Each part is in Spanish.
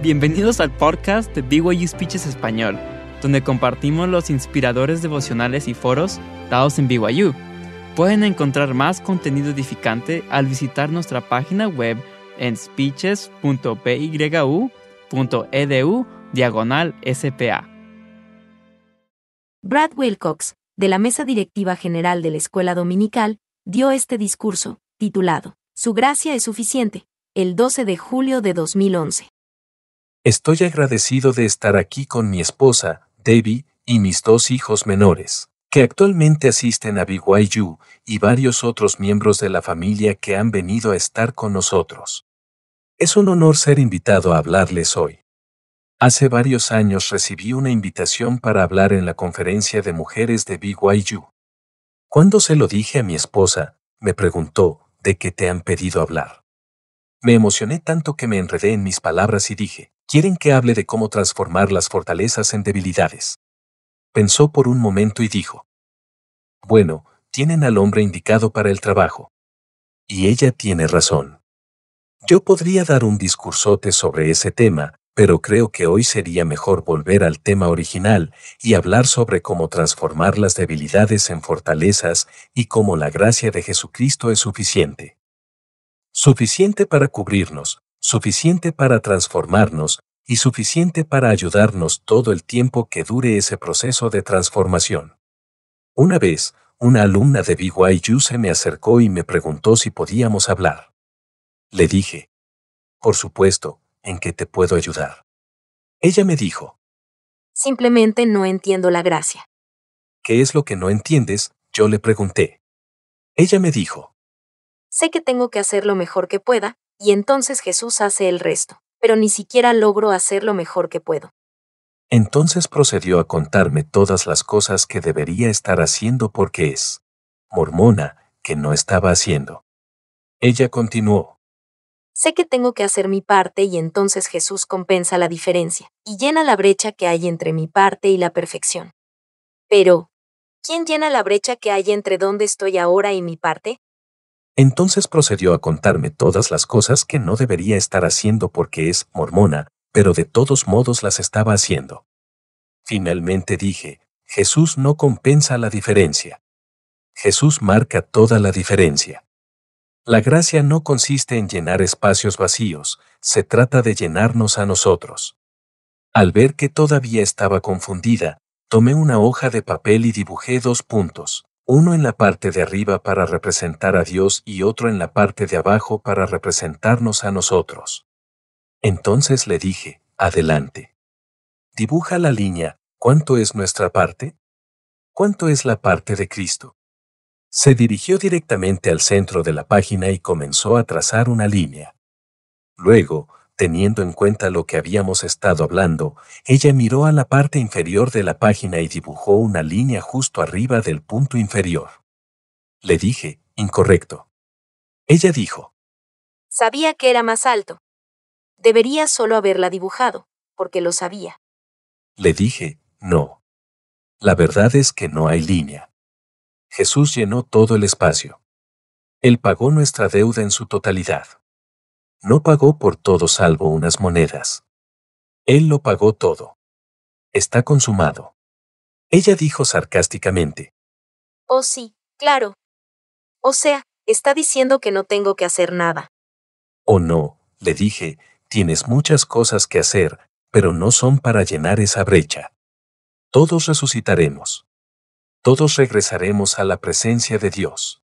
Bienvenidos al podcast de BYU Speeches Español, donde compartimos los inspiradores devocionales y foros dados en BYU. Pueden encontrar más contenido edificante al visitar nuestra página web en speeches.byu.edu diagonal SPA. Brad Wilcox, de la Mesa Directiva General de la Escuela Dominical, dio este discurso, titulado Su gracia es suficiente, el 12 de julio de 2011. Estoy agradecido de estar aquí con mi esposa, Debbie, y mis dos hijos menores, que actualmente asisten a BYU, y varios otros miembros de la familia que han venido a estar con nosotros. Es un honor ser invitado a hablarles hoy. Hace varios años recibí una invitación para hablar en la conferencia de mujeres de BYU. Cuando se lo dije a mi esposa, me preguntó, ¿de qué te han pedido hablar? Me emocioné tanto que me enredé en mis palabras y dije, quieren que hable de cómo transformar las fortalezas en debilidades. Pensó por un momento y dijo, bueno, tienen al hombre indicado para el trabajo. Y ella tiene razón. Yo podría dar un discursote sobre ese tema, pero creo que hoy sería mejor volver al tema original y hablar sobre cómo transformar las debilidades en fortalezas y cómo la gracia de Jesucristo es suficiente. Suficiente para cubrirnos, suficiente para transformarnos y suficiente para ayudarnos todo el tiempo que dure ese proceso de transformación. Una vez, una alumna de BYU se me acercó y me preguntó si podíamos hablar. Le dije, por supuesto, ¿en qué te puedo ayudar? Ella me dijo, Simplemente no entiendo la gracia. ¿qué es lo que no entiendes? Yo le pregunté. Ella me dijo, Sé que tengo que hacer lo mejor que pueda, y entonces Jesús hace el resto, pero ni siquiera logro hacer lo mejor que puedo. Entonces procedió a contarme todas las cosas que debería estar haciendo porque es mormona que no estaba haciendo. Ella continuó, Sé que tengo que hacer mi parte y entonces Jesús compensa la diferencia, y llena la brecha que hay entre mi parte y la perfección. Pero, ¿quién llena la brecha que hay entre donde estoy ahora y mi parte? Entonces procedió a contarme todas las cosas que no debería estar haciendo porque es mormona, pero de todos modos las estaba haciendo. Finalmente dije, Jesús no compensa la diferencia. Jesús marca toda la diferencia. La gracia no consiste en llenar espacios vacíos, se trata de llenarnos a nosotros. Al ver que todavía estaba confundida, tomé una hoja de papel y dibujé dos puntos, uno en la parte de arriba para representar a Dios y otro en la parte de abajo para representarnos a nosotros. Entonces le dije, adelante. Dibuja la línea, ¿cuánto es nuestra parte? ¿Cuánto es la parte de Cristo? Se dirigió directamente al centro de la página y comenzó a trazar una línea. Luego, teniendo en cuenta lo que habíamos estado hablando, ella miró a la parte inferior de la página y dibujó una línea justo arriba del punto inferior. Le dije, incorrecto. Ella dijo, Sabía que era más alto. Debería solo haberla dibujado, porque lo sabía. le dije, no. La verdad es que no hay línea. Jesús llenó todo el espacio. Él pagó nuestra deuda en su totalidad. No pagó por todo salvo unas monedas. Él lo pagó todo. Está consumado. Ella dijo sarcásticamente, Oh sí, claro. O sea, está diciendo que no tengo que hacer nada. Oh no, le dije, tienes muchas cosas que hacer, pero no son para llenar esa brecha. Todos resucitaremos. Todos regresaremos a la presencia de Dios.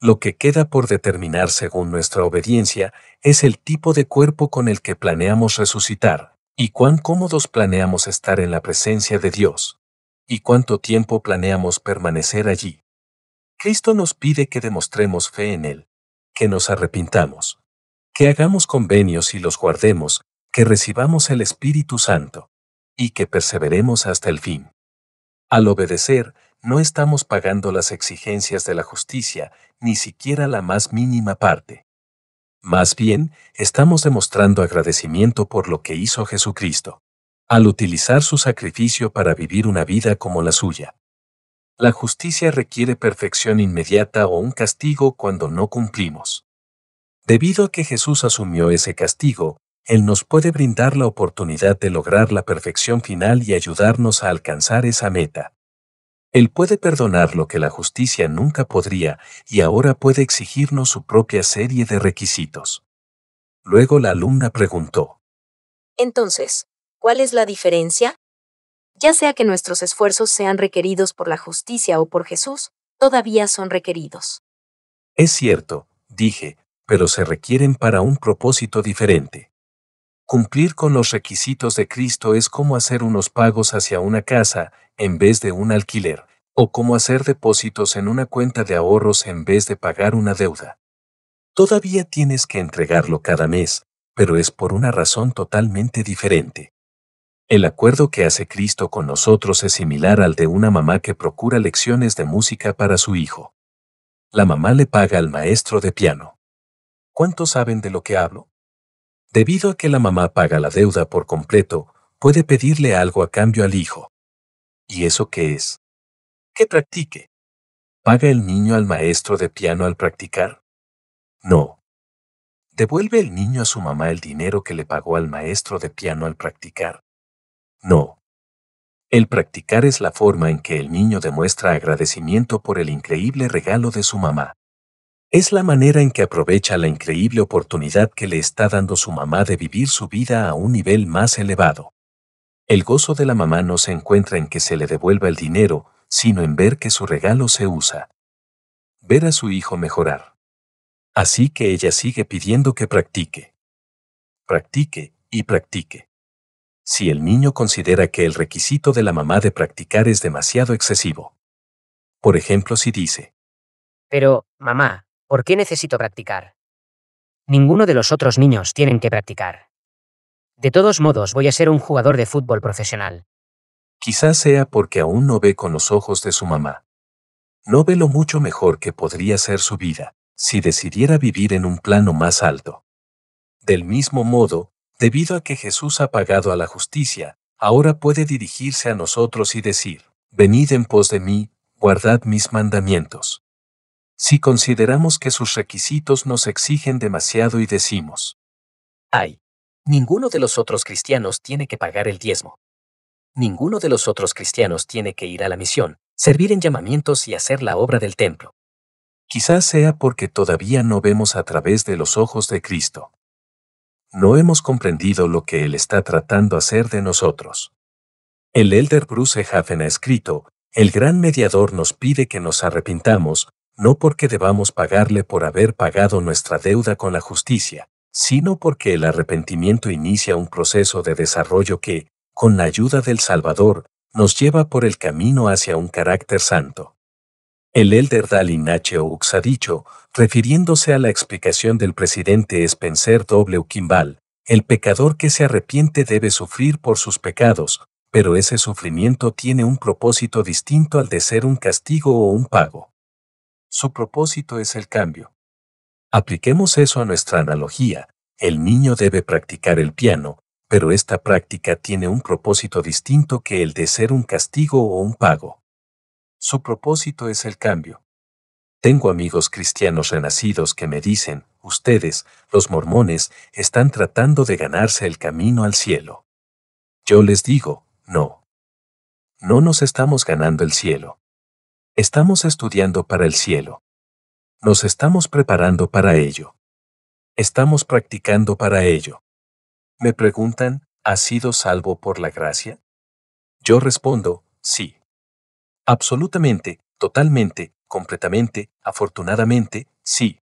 Lo que queda por determinar según nuestra obediencia es el tipo de cuerpo con el que planeamos resucitar, y cuán cómodos planeamos estar en la presencia de Dios, y cuánto tiempo planeamos permanecer allí. Cristo nos pide que demostremos fe en Él, que nos arrepintamos, que hagamos convenios y los guardemos, que recibamos el Espíritu Santo, y que perseveremos hasta el fin. Al obedecer, no estamos pagando las exigencias de la justicia, ni siquiera la más mínima parte. Más bien, estamos demostrando agradecimiento por lo que hizo Jesucristo, al utilizar su sacrificio para vivir una vida como la suya. La justicia requiere perfección inmediata o un castigo cuando no cumplimos. Debido a que Jesús asumió ese castigo, Él nos puede brindar la oportunidad de lograr la perfección final y ayudarnos a alcanzar esa meta. Él puede perdonar lo que la justicia nunca podría y ahora puede exigirnos su propia serie de requisitos. Luego la alumna preguntó. Entonces, ¿cuál es la diferencia? Ya sea que nuestros esfuerzos sean requeridos por la justicia o por Jesús, todavía son requeridos. Es cierto, dije, pero se requieren para un propósito diferente. Cumplir con los requisitos de Cristo es como hacer unos pagos hacia una casa en vez de un alquiler, o como hacer depósitos en una cuenta de ahorros en vez de pagar una deuda. Todavía tienes que entregarlo cada mes, pero es por una razón totalmente diferente. El acuerdo que hace Cristo con nosotros es similar al de una mamá que procura lecciones de música para su hijo. La mamá le paga al maestro de piano. ¿Cuántos saben de lo que hablo? Debido a que la mamá paga la deuda por completo, puede pedirle algo a cambio al hijo. ¿Y eso qué es? Que practique. ¿Paga el niño al maestro de piano al practicar? No. ¿Devuelve el niño a su mamá el dinero que le pagó al maestro de piano al practicar? No. El practicar es la forma en que el niño demuestra agradecimiento por el increíble regalo de su mamá. Es la manera en que aprovecha la increíble oportunidad que le está dando su mamá de vivir su vida a un nivel más elevado. El gozo de la mamá no se encuentra en que se le devuelva el dinero, sino en ver que su regalo se usa. Ver a su hijo mejorar. Así que ella sigue pidiendo que practique. Practique y practique. Si el niño considera que el requisito de la mamá de practicar es demasiado excesivo. Por ejemplo, si dice, Pero, mamá, ¿Por qué necesito practicar? Ninguno de los otros niños tienen que practicar. De todos modos, voy a ser un jugador de fútbol profesional. Quizás sea porque aún no ve con los ojos de su mamá. No ve lo mucho mejor que podría ser su vida, si decidiera vivir en un plano más alto. Del mismo modo, debido a que Jesús ha pagado a la justicia, ahora puede dirigirse a nosotros y decir, Venid en pos de mí, guardad mis mandamientos. Si consideramos que sus requisitos nos exigen demasiado y decimos, ay, ninguno de los otros cristianos tiene que pagar el diezmo. Ninguno de los otros cristianos tiene que ir a la misión, servir en llamamientos y hacer la obra del templo. Quizás sea porque todavía no vemos a través de los ojos de Cristo. No hemos comprendido lo que Él está tratando hacer de nosotros. El elder Bruce Hafen ha escrito, el gran mediador nos pide que nos arrepintamos, no porque debamos pagarle por haber pagado nuestra deuda con la justicia, sino porque el arrepentimiento inicia un proceso de desarrollo que, con la ayuda del Salvador, nos lleva por el camino hacia un carácter santo. El elder Dalin H. Oaks ha dicho, refiriéndose a la explicación del presidente Spencer W. Kimball, el pecador que se arrepiente debe sufrir por sus pecados, pero ese sufrimiento tiene un propósito distinto al de ser un castigo o un pago. Su propósito es el cambio. Apliquemos eso a nuestra analogía. El niño debe practicar el piano, pero esta práctica tiene un propósito distinto que el de ser un castigo o un pago. Su propósito es el cambio. Tengo amigos cristianos renacidos que me dicen, ustedes, los mormones, están tratando de ganarse el camino al cielo. Yo les digo, no. No nos estamos ganando el cielo. Estamos estudiando para el cielo. Nos estamos preparando para ello. Estamos practicando para ello. Me preguntan, ¿has sido salvo por la gracia? Yo respondo, sí. Absolutamente, totalmente, completamente, afortunadamente, sí.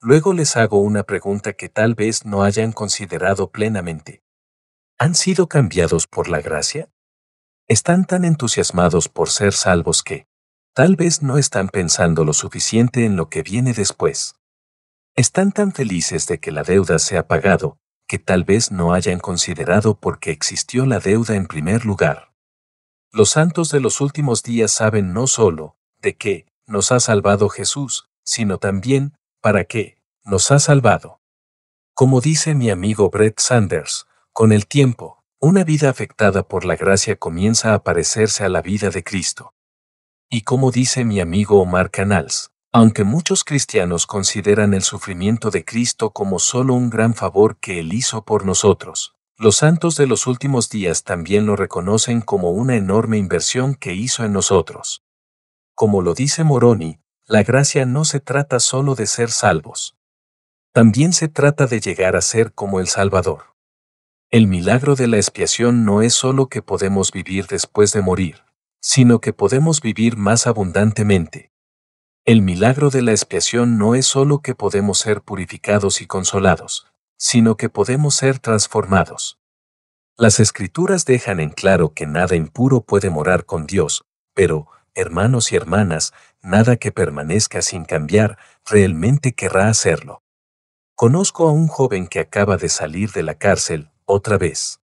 Luego les hago una pregunta que tal vez no hayan considerado plenamente. ¿Han sido cambiados por la gracia? ¿Están tan entusiasmados por ser salvos que, Tal vez no están pensando lo suficiente en lo que viene después. Están tan felices de que la deuda se ha pagado, que tal vez no hayan considerado por qué existió la deuda en primer lugar. Los santos de los últimos días saben no solo de qué nos ha salvado Jesús, sino también para qué nos ha salvado. Como dice mi amigo Brett Sanders, con el tiempo, una vida afectada por la gracia comienza a parecerse a la vida de Cristo. Y como dice mi amigo Omar Canals, Aunque muchos cristianos consideran el sufrimiento de Cristo como solo un gran favor que Él hizo por nosotros, los santos de los últimos días también lo reconocen como una enorme inversión que hizo en nosotros. Como lo dice Moroni, la gracia no se trata solo de ser salvos. También se trata de llegar a ser como el Salvador. El milagro de la expiación no es solo que podemos vivir después de morir, sino que podemos vivir más abundantemente. El milagro de la expiación no es solo que podemos ser purificados y consolados, sino que podemos ser transformados. Las escrituras dejan en claro que nada impuro puede morar con Dios, pero, hermanos y hermanas, nada que permanezca sin cambiar realmente querrá hacerlo. Conozco a un joven que acaba de salir de la cárcel, otra vez.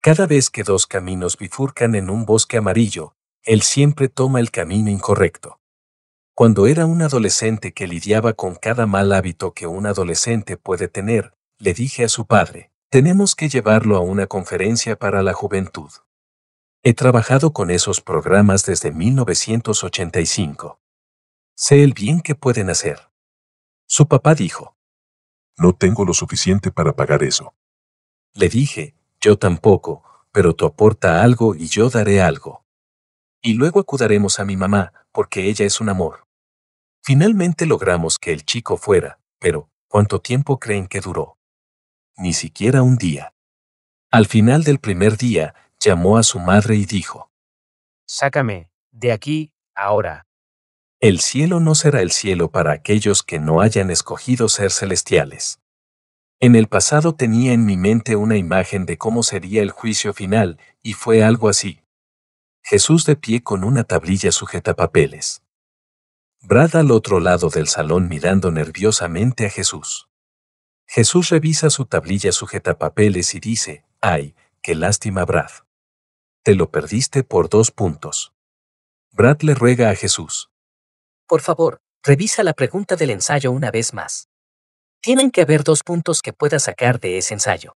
Cada vez que dos caminos bifurcan en un bosque amarillo, él siempre toma el camino incorrecto. Cuando era un adolescente que lidiaba con cada mal hábito que un adolescente puede tener, le dije a su padre, tenemos que llevarlo a una conferencia para la juventud. He trabajado con esos programas desde 1985. Sé el bien que pueden hacer. Su papá dijo, No tengo lo suficiente para pagar eso. Le dije, yo tampoco, pero tú aporta algo y yo daré algo. Y luego acudaremos a mi mamá, porque ella es un amor. Finalmente logramos que el chico fuera, pero ¿cuánto tiempo creen que duró? Ni siquiera un día. Al final del primer día, llamó a su madre y dijo, Sácame, de aquí, ahora. El cielo no será el cielo para aquellos que no hayan escogido ser celestiales. En el pasado tenía en mi mente una imagen de cómo sería el juicio final, y fue algo así. Jesús de pie con una tablilla sujeta papeles. Brad al otro lado del salón mirando nerviosamente a Jesús. Jesús revisa su tablilla sujeta papeles y dice, ay, qué lástima Brad. Te lo perdiste por dos puntos. Brad le ruega a Jesús. Por favor, revisa la pregunta del ensayo una vez más. Tienen que haber dos puntos que pueda sacar de ese ensayo.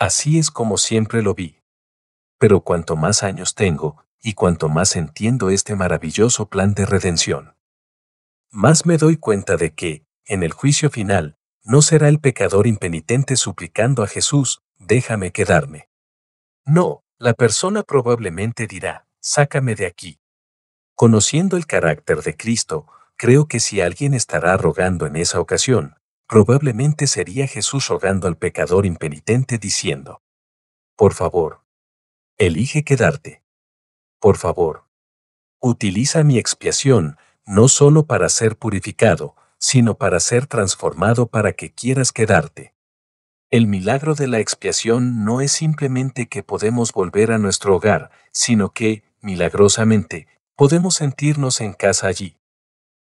Así es como siempre lo vi. Pero cuanto más años tengo, y cuanto más entiendo este maravilloso plan de redención, más me doy cuenta de que, en el juicio final, no será el pecador impenitente suplicando a Jesús, déjame quedarme. No, la persona probablemente dirá, sácame de aquí. Conociendo el carácter de Cristo, creo que si alguien estará rogando en esa ocasión, probablemente sería Jesús rogando al pecador impenitente diciendo, Por favor, elige quedarte. Por favor, utiliza mi expiación, no solo para ser purificado, sino para ser transformado para que quieras quedarte. El milagro de la expiación no es simplemente que podemos volver a nuestro hogar, sino que, milagrosamente, podemos sentirnos en casa allí.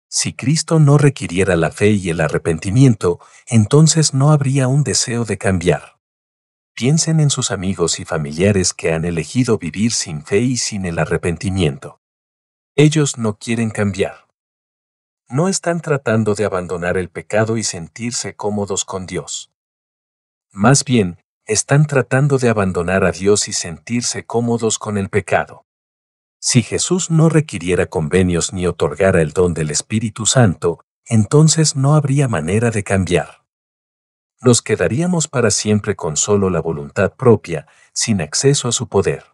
Si Cristo no requiriera la fe y el arrepentimiento, entonces no habría un deseo de cambiar. Piensen en sus amigos y familiares que han elegido vivir sin fe y sin el arrepentimiento. Ellos no quieren cambiar. No están tratando de abandonar el pecado y sentirse cómodos con Dios. Más bien, están tratando de abandonar a Dios y sentirse cómodos con el pecado. Si Jesús no requiriera convenios ni otorgara el don del Espíritu Santo, entonces no habría manera de cambiar. Nos quedaríamos para siempre con solo la voluntad propia, sin acceso a su poder.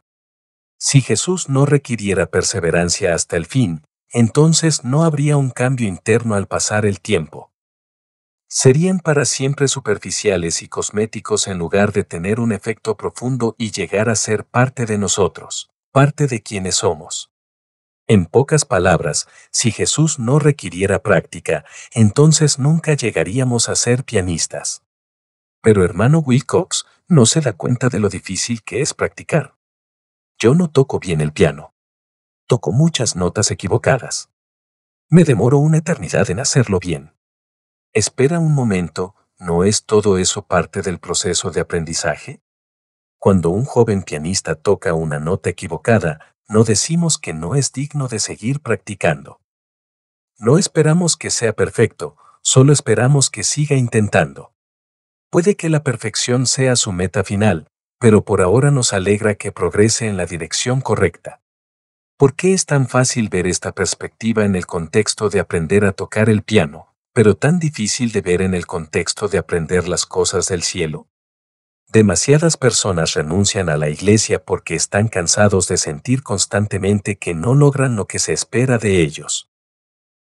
Si Jesús no requiriera perseverancia hasta el fin, entonces no habría un cambio interno al pasar el tiempo. Serían para siempre superficiales y cosméticos en lugar de tener un efecto profundo y llegar a ser parte de nosotros parte de quienes somos. En pocas palabras, si Jesús no requiriera práctica, entonces nunca llegaríamos a ser pianistas. Pero hermano Wilcox no se da cuenta de lo difícil que es practicar. Yo no toco bien el piano. Toco muchas notas equivocadas. Me demoro una eternidad en hacerlo bien. Espera un momento, ¿no es todo eso parte del proceso de aprendizaje? Cuando un joven pianista toca una nota equivocada, no decimos que no es digno de seguir practicando. No esperamos que sea perfecto, solo esperamos que siga intentando. Puede que la perfección sea su meta final, pero por ahora nos alegra que progrese en la dirección correcta. ¿Por qué es tan fácil ver esta perspectiva en el contexto de aprender a tocar el piano, pero tan difícil de ver en el contexto de aprender las cosas del cielo? Demasiadas personas renuncian a la iglesia porque están cansados de sentir constantemente que no logran lo que se espera de ellos.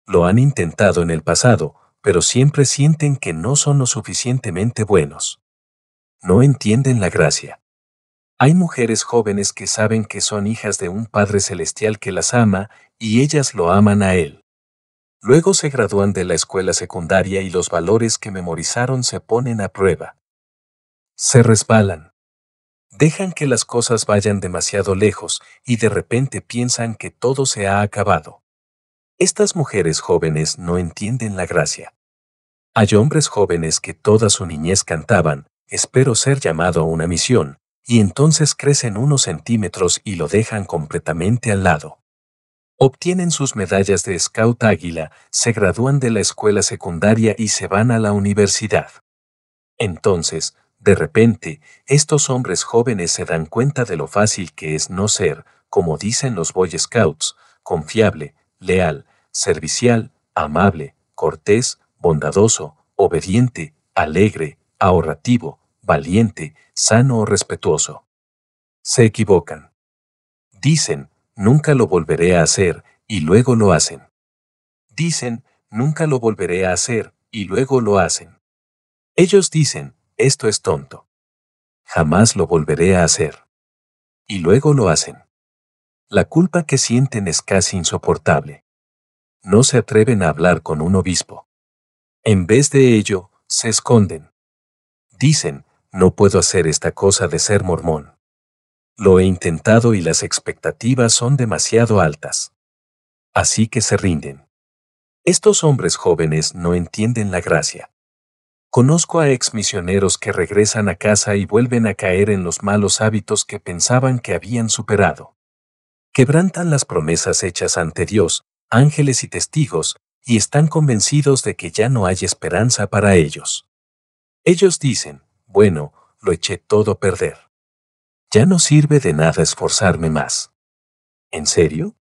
Lo han intentado en el pasado, pero siempre sienten que no son lo suficientemente buenos. No entienden la gracia. Hay mujeres jóvenes que saben que son hijas de un Padre Celestial que las ama y ellas lo aman a Él. Luego se gradúan de la escuela secundaria y los valores que memorizaron se ponen a prueba se resbalan. Dejan que las cosas vayan demasiado lejos y de repente piensan que todo se ha acabado. Estas mujeres jóvenes no entienden la gracia. Hay hombres jóvenes que toda su niñez cantaban, espero ser llamado a una misión, y entonces crecen unos centímetros y lo dejan completamente al lado. Obtienen sus medallas de Scout Águila, se gradúan de la escuela secundaria y se van a la universidad. Entonces, de repente, estos hombres jóvenes se dan cuenta de lo fácil que es no ser, como dicen los Boy Scouts, confiable, leal, servicial, amable, cortés, bondadoso, obediente, alegre, ahorrativo, valiente, sano o respetuoso. Se equivocan. Dicen, nunca lo volveré a hacer, y luego lo hacen. Dicen, nunca lo volveré a hacer, y luego lo hacen. Ellos dicen, esto es tonto. Jamás lo volveré a hacer. Y luego lo hacen. La culpa que sienten es casi insoportable. No se atreven a hablar con un obispo. En vez de ello, se esconden. Dicen, no puedo hacer esta cosa de ser mormón. Lo he intentado y las expectativas son demasiado altas. Así que se rinden. Estos hombres jóvenes no entienden la gracia. Conozco a ex misioneros que regresan a casa y vuelven a caer en los malos hábitos que pensaban que habían superado. Quebrantan las promesas hechas ante Dios, ángeles y testigos, y están convencidos de que ya no hay esperanza para ellos. Ellos dicen, bueno, lo eché todo a perder. Ya no sirve de nada esforzarme más. ¿En serio?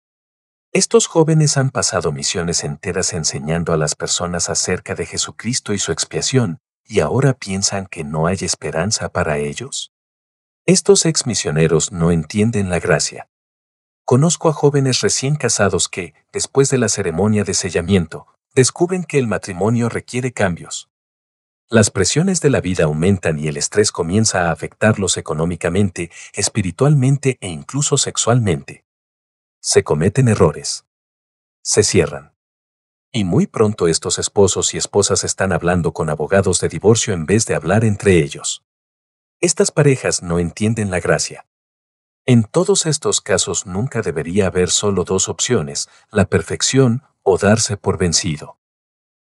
Estos jóvenes han pasado misiones enteras enseñando a las personas acerca de Jesucristo y su expiación, y ahora piensan que no hay esperanza para ellos. Estos ex misioneros no entienden la gracia. Conozco a jóvenes recién casados que, después de la ceremonia de sellamiento, descubren que el matrimonio requiere cambios. Las presiones de la vida aumentan y el estrés comienza a afectarlos económicamente, espiritualmente e incluso sexualmente se cometen errores. Se cierran. Y muy pronto estos esposos y esposas están hablando con abogados de divorcio en vez de hablar entre ellos. Estas parejas no entienden la gracia. En todos estos casos nunca debería haber solo dos opciones, la perfección o darse por vencido.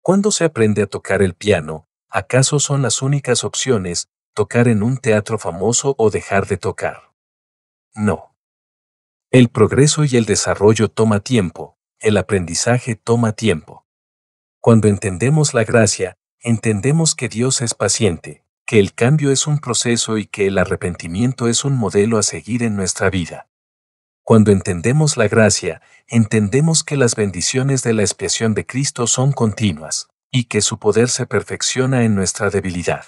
Cuando se aprende a tocar el piano, ¿acaso son las únicas opciones tocar en un teatro famoso o dejar de tocar? No. El progreso y el desarrollo toma tiempo, el aprendizaje toma tiempo. Cuando entendemos la gracia, entendemos que Dios es paciente, que el cambio es un proceso y que el arrepentimiento es un modelo a seguir en nuestra vida. Cuando entendemos la gracia, entendemos que las bendiciones de la expiación de Cristo son continuas, y que su poder se perfecciona en nuestra debilidad.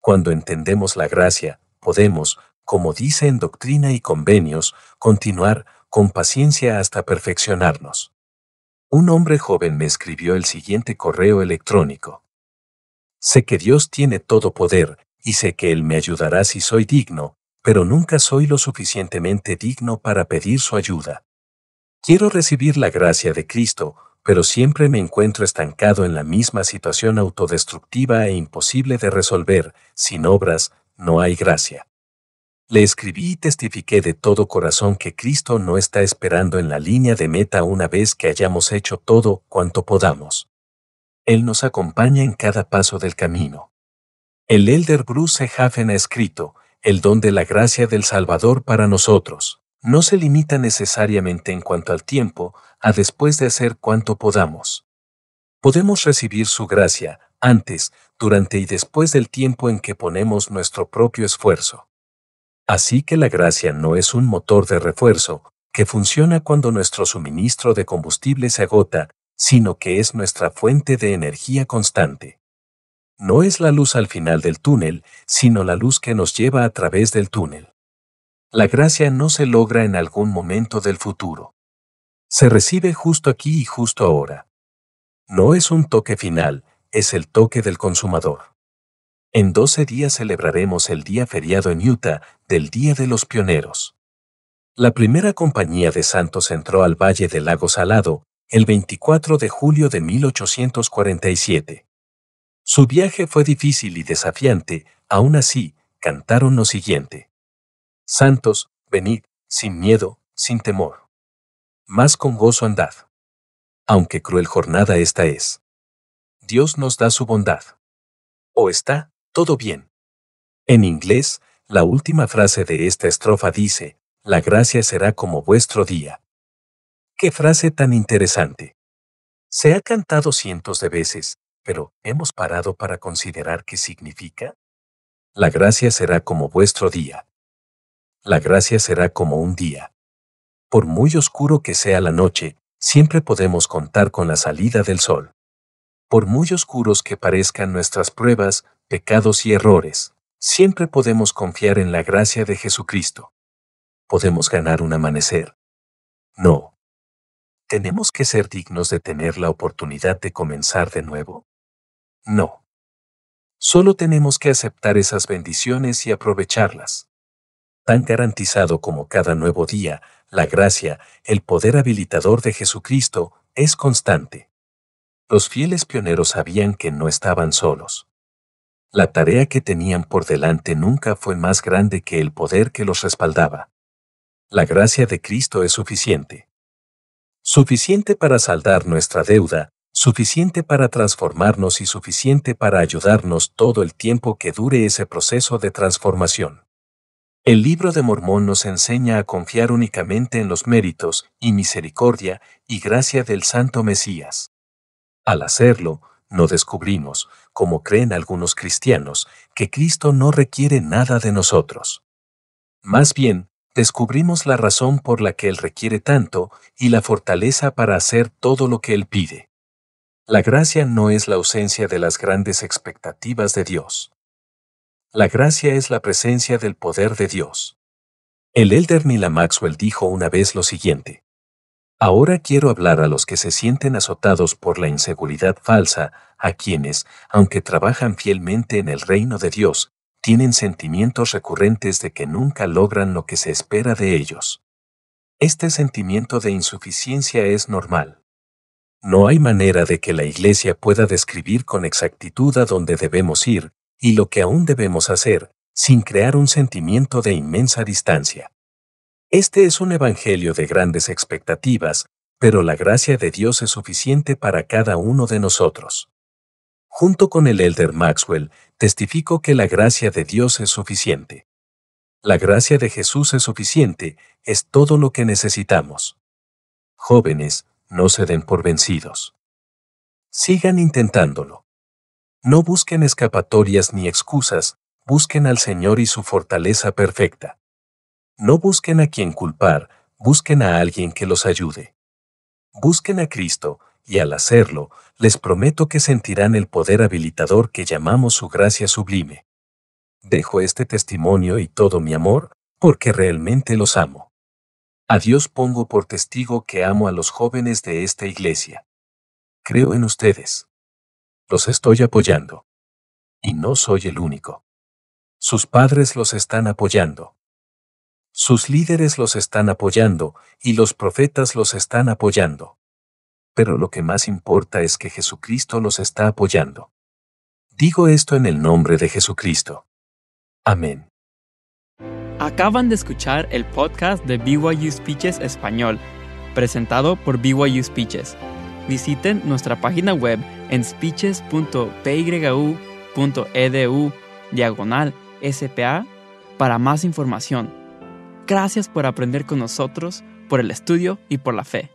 Cuando entendemos la gracia, podemos, como dice en Doctrina y Convenios, continuar con paciencia hasta perfeccionarnos. Un hombre joven me escribió el siguiente correo electrónico. Sé que Dios tiene todo poder, y sé que Él me ayudará si soy digno, pero nunca soy lo suficientemente digno para pedir su ayuda. Quiero recibir la gracia de Cristo, pero siempre me encuentro estancado en la misma situación autodestructiva e imposible de resolver, sin obras, no hay gracia. Le escribí y testifiqué de todo corazón que Cristo no está esperando en la línea de meta una vez que hayamos hecho todo cuanto podamos. Él nos acompaña en cada paso del camino. El elder Bruce Hafen ha escrito, el don de la gracia del Salvador para nosotros, no se limita necesariamente en cuanto al tiempo, a después de hacer cuanto podamos. Podemos recibir su gracia, antes, durante y después del tiempo en que ponemos nuestro propio esfuerzo. Así que la gracia no es un motor de refuerzo, que funciona cuando nuestro suministro de combustible se agota, sino que es nuestra fuente de energía constante. No es la luz al final del túnel, sino la luz que nos lleva a través del túnel. La gracia no se logra en algún momento del futuro. Se recibe justo aquí y justo ahora. No es un toque final, es el toque del consumador. En 12 días celebraremos el día feriado en Utah del Día de los Pioneros. La primera compañía de santos entró al Valle del Lago Salado el 24 de julio de 1847. Su viaje fue difícil y desafiante, aún así, cantaron lo siguiente. Santos, venid, sin miedo, sin temor. Más con gozo andad. Aunque cruel jornada esta es. Dios nos da su bondad. O está, todo bien. En inglés, la última frase de esta estrofa dice, la gracia será como vuestro día. Qué frase tan interesante. Se ha cantado cientos de veces, pero ¿hemos parado para considerar qué significa? La gracia será como vuestro día. La gracia será como un día. Por muy oscuro que sea la noche, siempre podemos contar con la salida del sol. Por muy oscuros que parezcan nuestras pruebas, pecados y errores, siempre podemos confiar en la gracia de Jesucristo. ¿Podemos ganar un amanecer? No. ¿Tenemos que ser dignos de tener la oportunidad de comenzar de nuevo? No. Solo tenemos que aceptar esas bendiciones y aprovecharlas. Tan garantizado como cada nuevo día, la gracia, el poder habilitador de Jesucristo, es constante los fieles pioneros sabían que no estaban solos. La tarea que tenían por delante nunca fue más grande que el poder que los respaldaba. La gracia de Cristo es suficiente. Suficiente para saldar nuestra deuda, suficiente para transformarnos y suficiente para ayudarnos todo el tiempo que dure ese proceso de transformación. El libro de Mormón nos enseña a confiar únicamente en los méritos y misericordia y gracia del Santo Mesías. Al hacerlo, no descubrimos, como creen algunos cristianos, que Cristo no requiere nada de nosotros. Más bien, descubrimos la razón por la que Él requiere tanto y la fortaleza para hacer todo lo que Él pide. La gracia no es la ausencia de las grandes expectativas de Dios. La gracia es la presencia del poder de Dios. El elder Nila Maxwell dijo una vez lo siguiente. Ahora quiero hablar a los que se sienten azotados por la inseguridad falsa, a quienes, aunque trabajan fielmente en el reino de Dios, tienen sentimientos recurrentes de que nunca logran lo que se espera de ellos. Este sentimiento de insuficiencia es normal. No hay manera de que la Iglesia pueda describir con exactitud a dónde debemos ir y lo que aún debemos hacer, sin crear un sentimiento de inmensa distancia. Este es un evangelio de grandes expectativas, pero la gracia de Dios es suficiente para cada uno de nosotros. Junto con el elder Maxwell, testifico que la gracia de Dios es suficiente. La gracia de Jesús es suficiente, es todo lo que necesitamos. Jóvenes, no se den por vencidos. Sigan intentándolo. No busquen escapatorias ni excusas, busquen al Señor y su fortaleza perfecta. No busquen a quien culpar, busquen a alguien que los ayude. Busquen a Cristo, y al hacerlo, les prometo que sentirán el poder habilitador que llamamos su gracia sublime. Dejo este testimonio y todo mi amor, porque realmente los amo. A Dios pongo por testigo que amo a los jóvenes de esta iglesia. Creo en ustedes. Los estoy apoyando. Y no soy el único. Sus padres los están apoyando. Sus líderes los están apoyando y los profetas los están apoyando. Pero lo que más importa es que Jesucristo los está apoyando. Digo esto en el nombre de Jesucristo. Amén. Acaban de escuchar el podcast de BYU Speeches Español, presentado por BYU Speeches. Visiten nuestra página web en speeches.pyu.edu diagonal SPA para más información. Gracias por aprender con nosotros, por el estudio y por la fe.